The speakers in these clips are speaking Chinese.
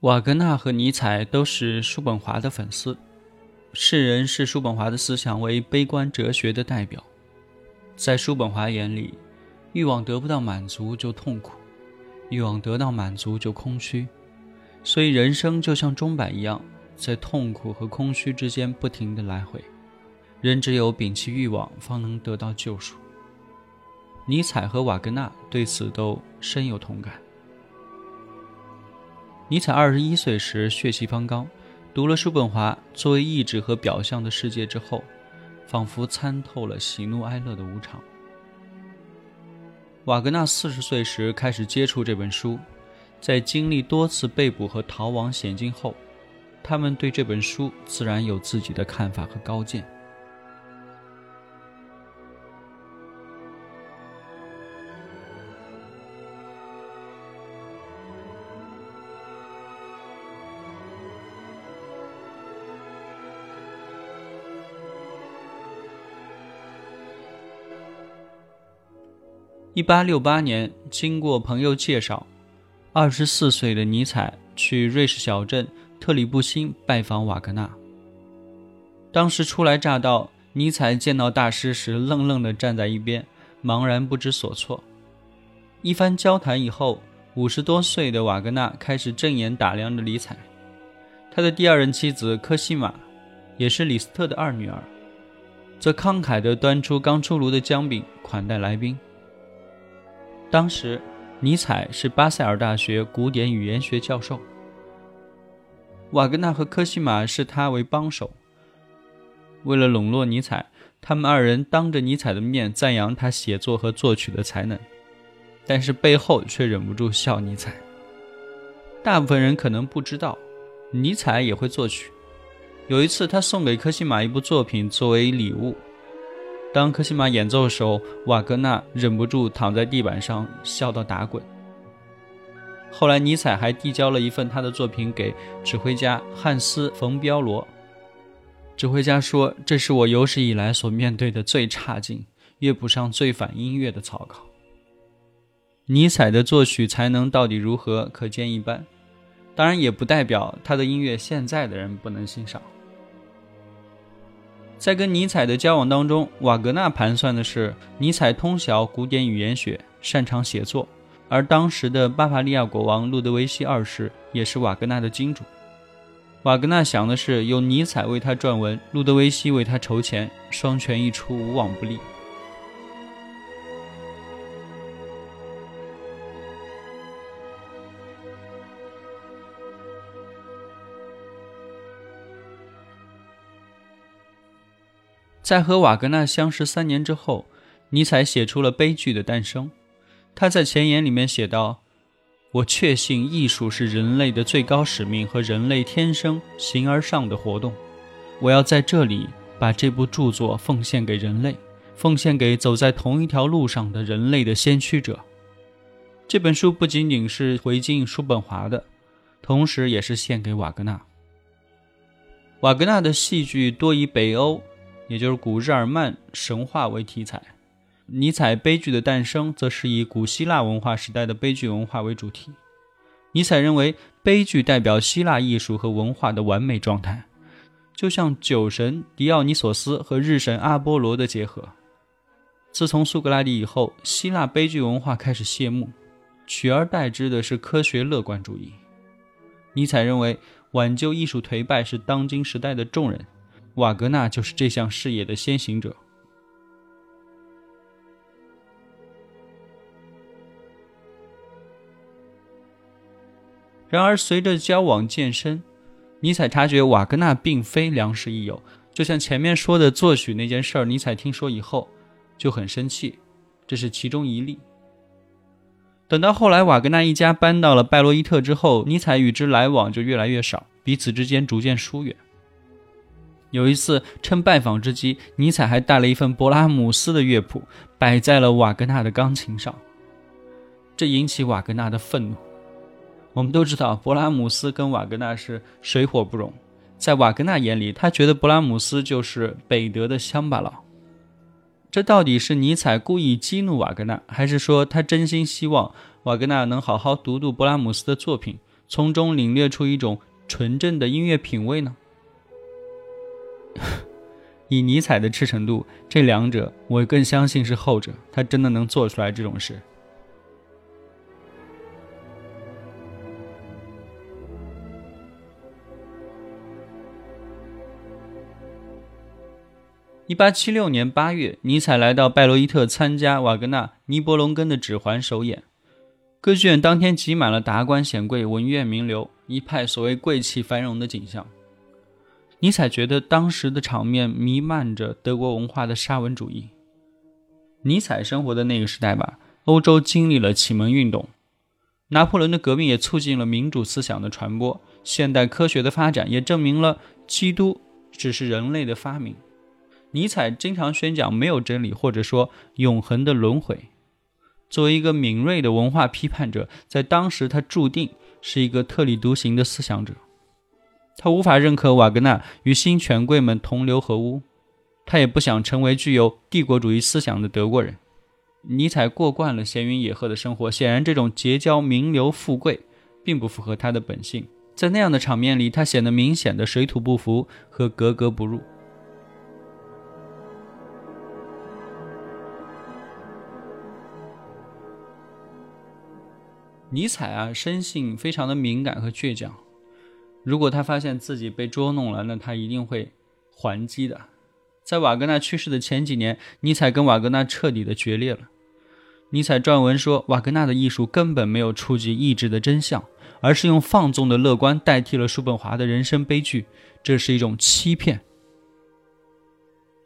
瓦格纳和尼采都是叔本华的粉丝，世人视叔本华的思想为悲观哲学的代表。在叔本华眼里，欲望得不到满足就痛苦，欲望得到满足就空虚，所以人生就像钟摆一样，在痛苦和空虚之间不停地来回。人只有摒弃欲望，方能得到救赎。尼采和瓦格纳对此都深有同感。尼采二十一岁时血气方刚，读了叔本华作为意志和表象的世界之后，仿佛参透了喜怒哀乐的无常。瓦格纳四十岁时开始接触这本书，在经历多次被捕和逃亡险境后，他们对这本书自然有自己的看法和高见。一八六八年，经过朋友介绍，二十四岁的尼采去瑞士小镇特里布辛拜访瓦格纳。当时初来乍到，尼采见到大师时，愣愣地站在一边，茫然不知所措。一番交谈以后，五十多岁的瓦格纳开始正眼打量着尼采。他的第二任妻子科西玛，也是李斯特的二女儿，则慷慨地端出刚出炉的姜饼款待来宾。当时，尼采是巴塞尔大学古典语言学教授，瓦格纳和科西玛视他为帮手。为了笼络尼采，他们二人当着尼采的面赞扬他写作和作曲的才能，但是背后却忍不住笑尼采。大部分人可能不知道，尼采也会作曲。有一次，他送给科西玛一部作品作为礼物。当科西玛演奏的时候，瓦格纳忍不住躺在地板上笑到打滚。后来，尼采还递交了一份他的作品给指挥家汉斯·冯·彪罗。指挥家说：“这是我有史以来所面对的最差劲、乐谱上最反音乐的草稿。”尼采的作曲才能到底如何，可见一斑。当然，也不代表他的音乐现在的人不能欣赏。在跟尼采的交往当中，瓦格纳盘算的是尼采通晓古典语言学，擅长写作，而当时的巴伐利亚国王路德维希二世也是瓦格纳的金主。瓦格纳想的是有尼采为他撰文，路德维希为他筹钱，双拳一出，无往不利。在和瓦格纳相识三年之后，尼采写出了《悲剧的诞生》。他在前言里面写道：“我确信艺术是人类的最高使命和人类天生形而上的活动。我要在这里把这部著作奉献给人类，奉献给走在同一条路上的人类的先驱者。”这本书不仅仅是回敬叔本华的，同时也是献给瓦格纳。瓦格纳的戏剧多以北欧，也就是古日耳曼神话为题材；尼采悲剧的诞生，则是以古希腊文化时代的悲剧文化为主题。尼采认为，悲剧代表希腊艺术和文化的完美状态，就像酒神狄奥尼索斯和日神阿波罗的结合。自从苏格拉底以后，希腊悲剧文化开始谢幕。取而代之的是科学乐观主义。尼采认为，挽救艺术颓败是当今时代的重任，瓦格纳就是这项事业的先行者。然而，随着交往渐深，尼采察觉瓦格纳并非良师益友。就像前面说的作曲那件事儿，尼采听说以后就很生气，这是其中一例。等到后来，瓦格纳一家搬到了拜洛伊特之后，尼采与之来往就越来越少，彼此之间逐渐疏远。有一次，趁拜访之机，尼采还带了一份勃拉姆斯的乐谱摆在了瓦格纳的钢琴上，这引起瓦格纳的愤怒。我们都知道，勃拉姆斯跟瓦格纳是水火不容，在瓦格纳眼里，他觉得勃拉姆斯就是北德的乡巴佬。这到底是尼采故意激怒瓦格纳，还是说他真心希望瓦格纳能好好读读勃拉姆斯的作品，从中领略出一种纯正的音乐品味呢？以尼采的赤诚度，这两者我更相信是后者，他真的能做出来这种事。一八七六年八月，尼采来到拜罗伊特参加瓦格纳《尼伯龙根》的指环首演。歌剧院当天挤满了达官显贵、文苑名流，一派所谓贵气繁荣的景象。尼采觉得当时的场面弥漫着德国文化的沙文主义。尼采生活的那个时代吧，欧洲经历了启蒙运动，拿破仑的革命也促进了民主思想的传播，现代科学的发展也证明了基督只是人类的发明。尼采经常宣讲没有真理，或者说永恒的轮回。作为一个敏锐的文化批判者，在当时他注定是一个特立独行的思想者。他无法认可瓦格纳与新权贵们同流合污，他也不想成为具有帝国主义思想的德国人。尼采过惯了闲云野鹤的生活，显然这种结交名流富贵并不符合他的本性。在那样的场面里，他显得明显的水土不服和格格不入。尼采啊，生性非常的敏感和倔强。如果他发现自己被捉弄了，那他一定会还击的。在瓦格纳去世的前几年，尼采跟瓦格纳彻底的决裂了。尼采撰文说，瓦格纳的艺术根本没有触及意志的真相，而是用放纵的乐观代替了叔本华的人生悲剧，这是一种欺骗。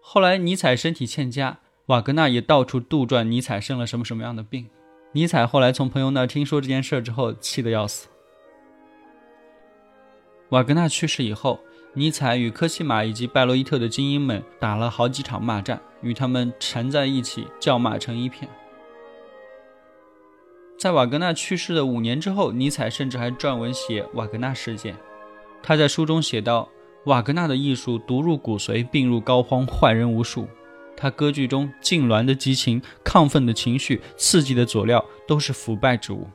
后来，尼采身体欠佳，瓦格纳也到处杜撰尼采生了什么什么样的病。尼采后来从朋友那听说这件事之后，气得要死。瓦格纳去世以后，尼采与科西玛以及拜洛伊特的精英们打了好几场骂战，与他们缠在一起叫骂成一片。在瓦格纳去世的五年之后，尼采甚至还撰文写瓦格纳事件。他在书中写道：“瓦格纳的艺术毒入骨髓，病入膏肓，坏人无数。”他歌剧中痉挛的激情、亢奋的情绪、刺激的佐料，都是腐败之物。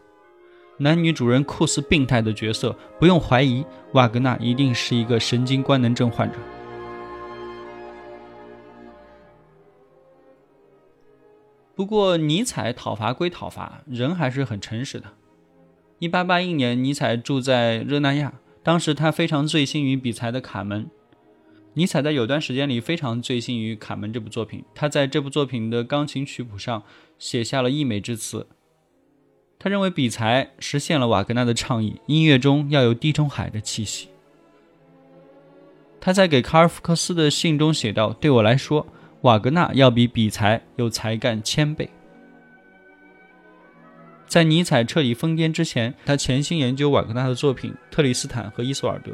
男女主人酷似病态的角色，不用怀疑，瓦格纳一定是一个神经官能症患者。不过，尼采讨伐归讨伐，人还是很诚实的。一八八一年，尼采住在热那亚，当时他非常醉心于比才的《卡门》。尼采在有段时间里非常醉心于《卡门》这部作品，他在这部作品的钢琴曲谱上写下了溢美之词。他认为比才实现了瓦格纳的倡议，音乐中要有地中海的气息。他在给卡尔福克斯的信中写道：“对我来说，瓦格纳要比比才有才干千倍。”在尼采彻底疯癫之前，他潜心研究瓦格纳的作品《特里斯坦》和《伊索尔德》，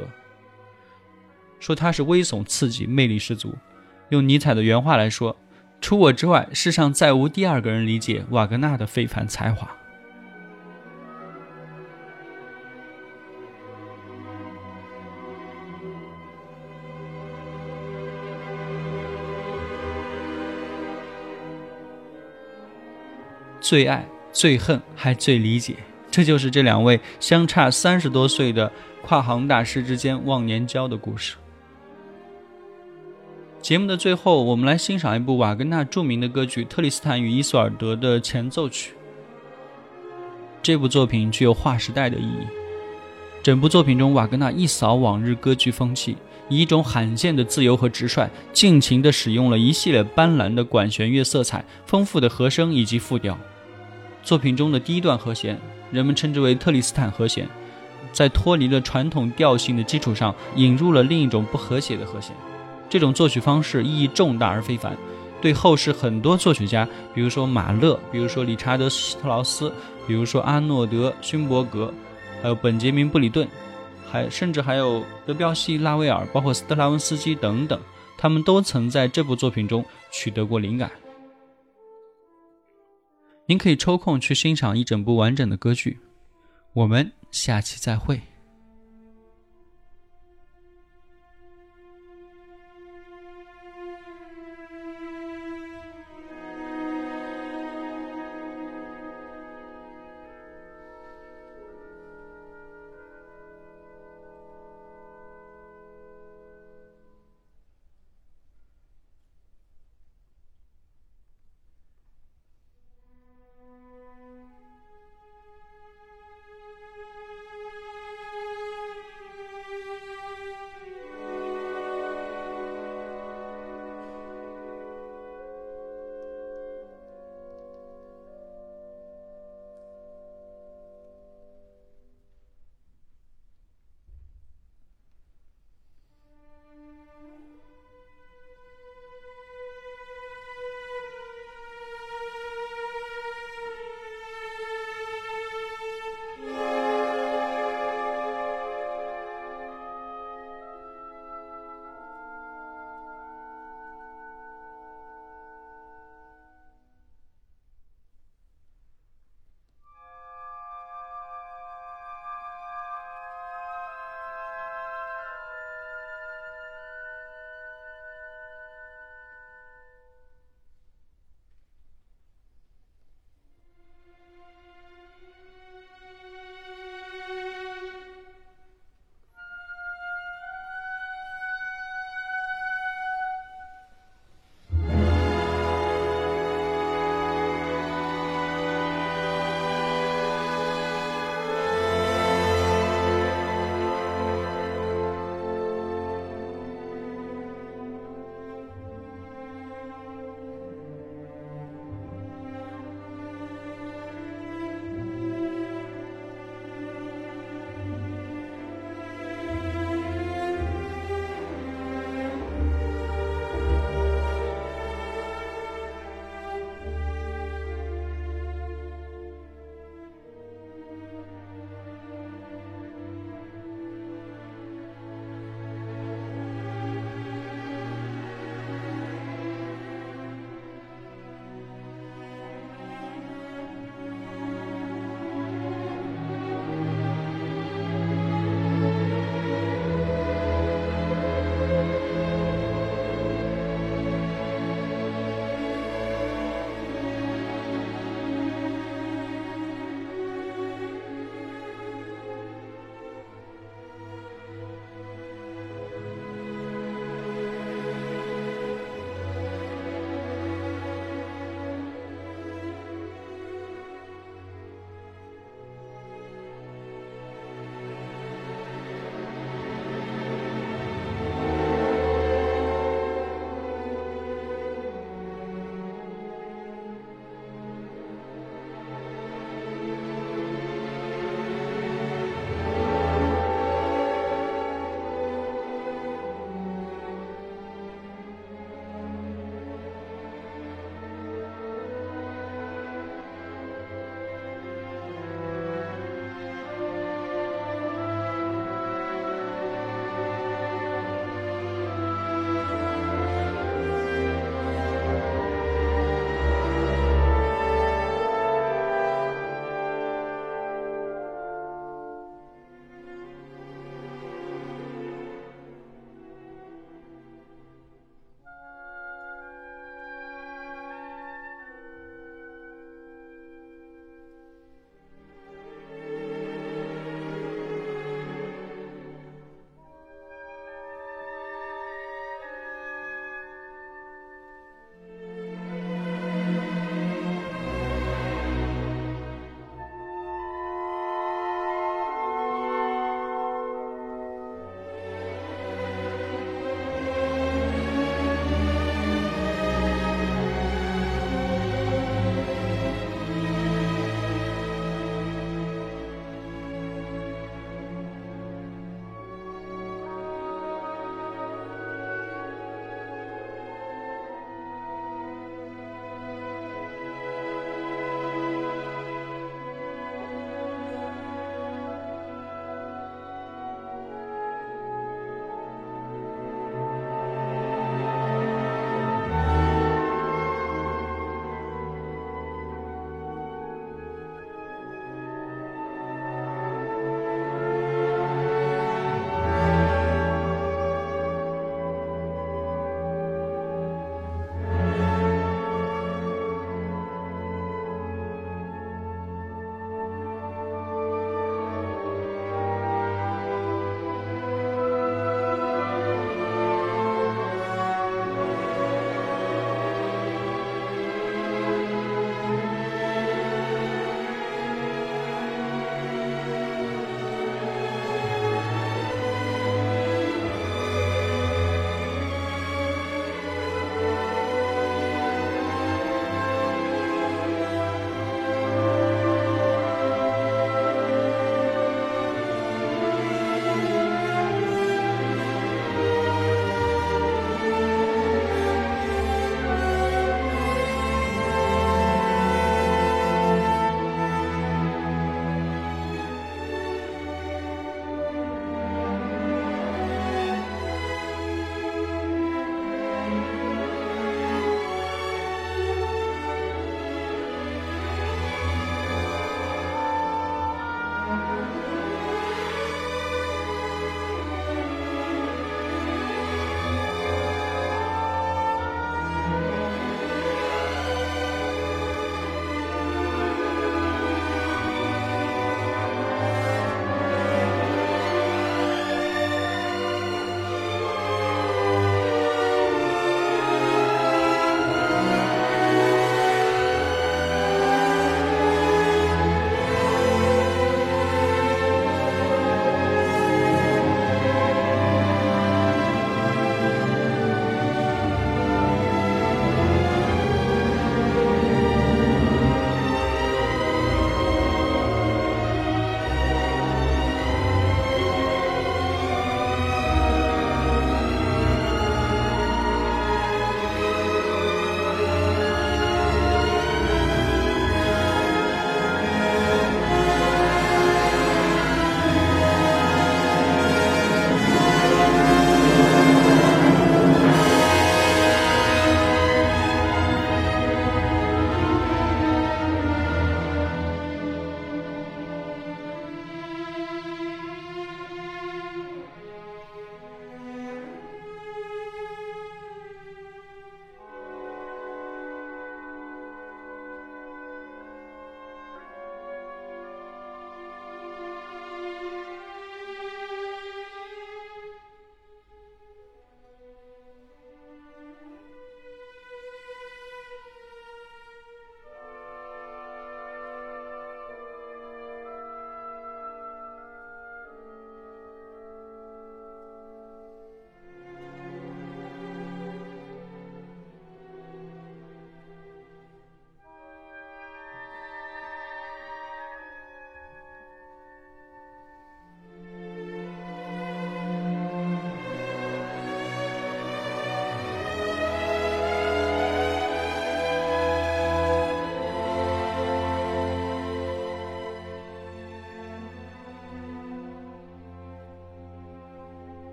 说他是危悚刺激、魅力十足。用尼采的原话来说：“除我之外，世上再无第二个人理解瓦格纳的非凡才华。”最爱。最恨还最理解，这就是这两位相差三十多岁的跨行大师之间忘年交的故事。节目的最后，我们来欣赏一部瓦格纳著名的歌剧《特里斯坦与伊索尔德》的前奏曲。这部作品具有划时代的意义。整部作品中，瓦格纳一扫往日歌剧风气，以一种罕见的自由和直率，尽情地使用了一系列斑斓的管弦乐色彩、丰富的和声以及复调。作品中的第一段和弦，人们称之为特里斯坦和弦，在脱离了传统调性的基础上，引入了另一种不和谐的和弦。这种作曲方式意义重大而非凡，对后世很多作曲家，比如说马勒，比如说理查德·施特劳斯，比如说阿诺德·勋伯格，还有本杰明·布里顿，还甚至还有德彪西、拉威尔，包括斯特拉文斯基等等，他们都曾在这部作品中取得过灵感。您可以抽空去欣赏一整部完整的歌剧，我们下期再会。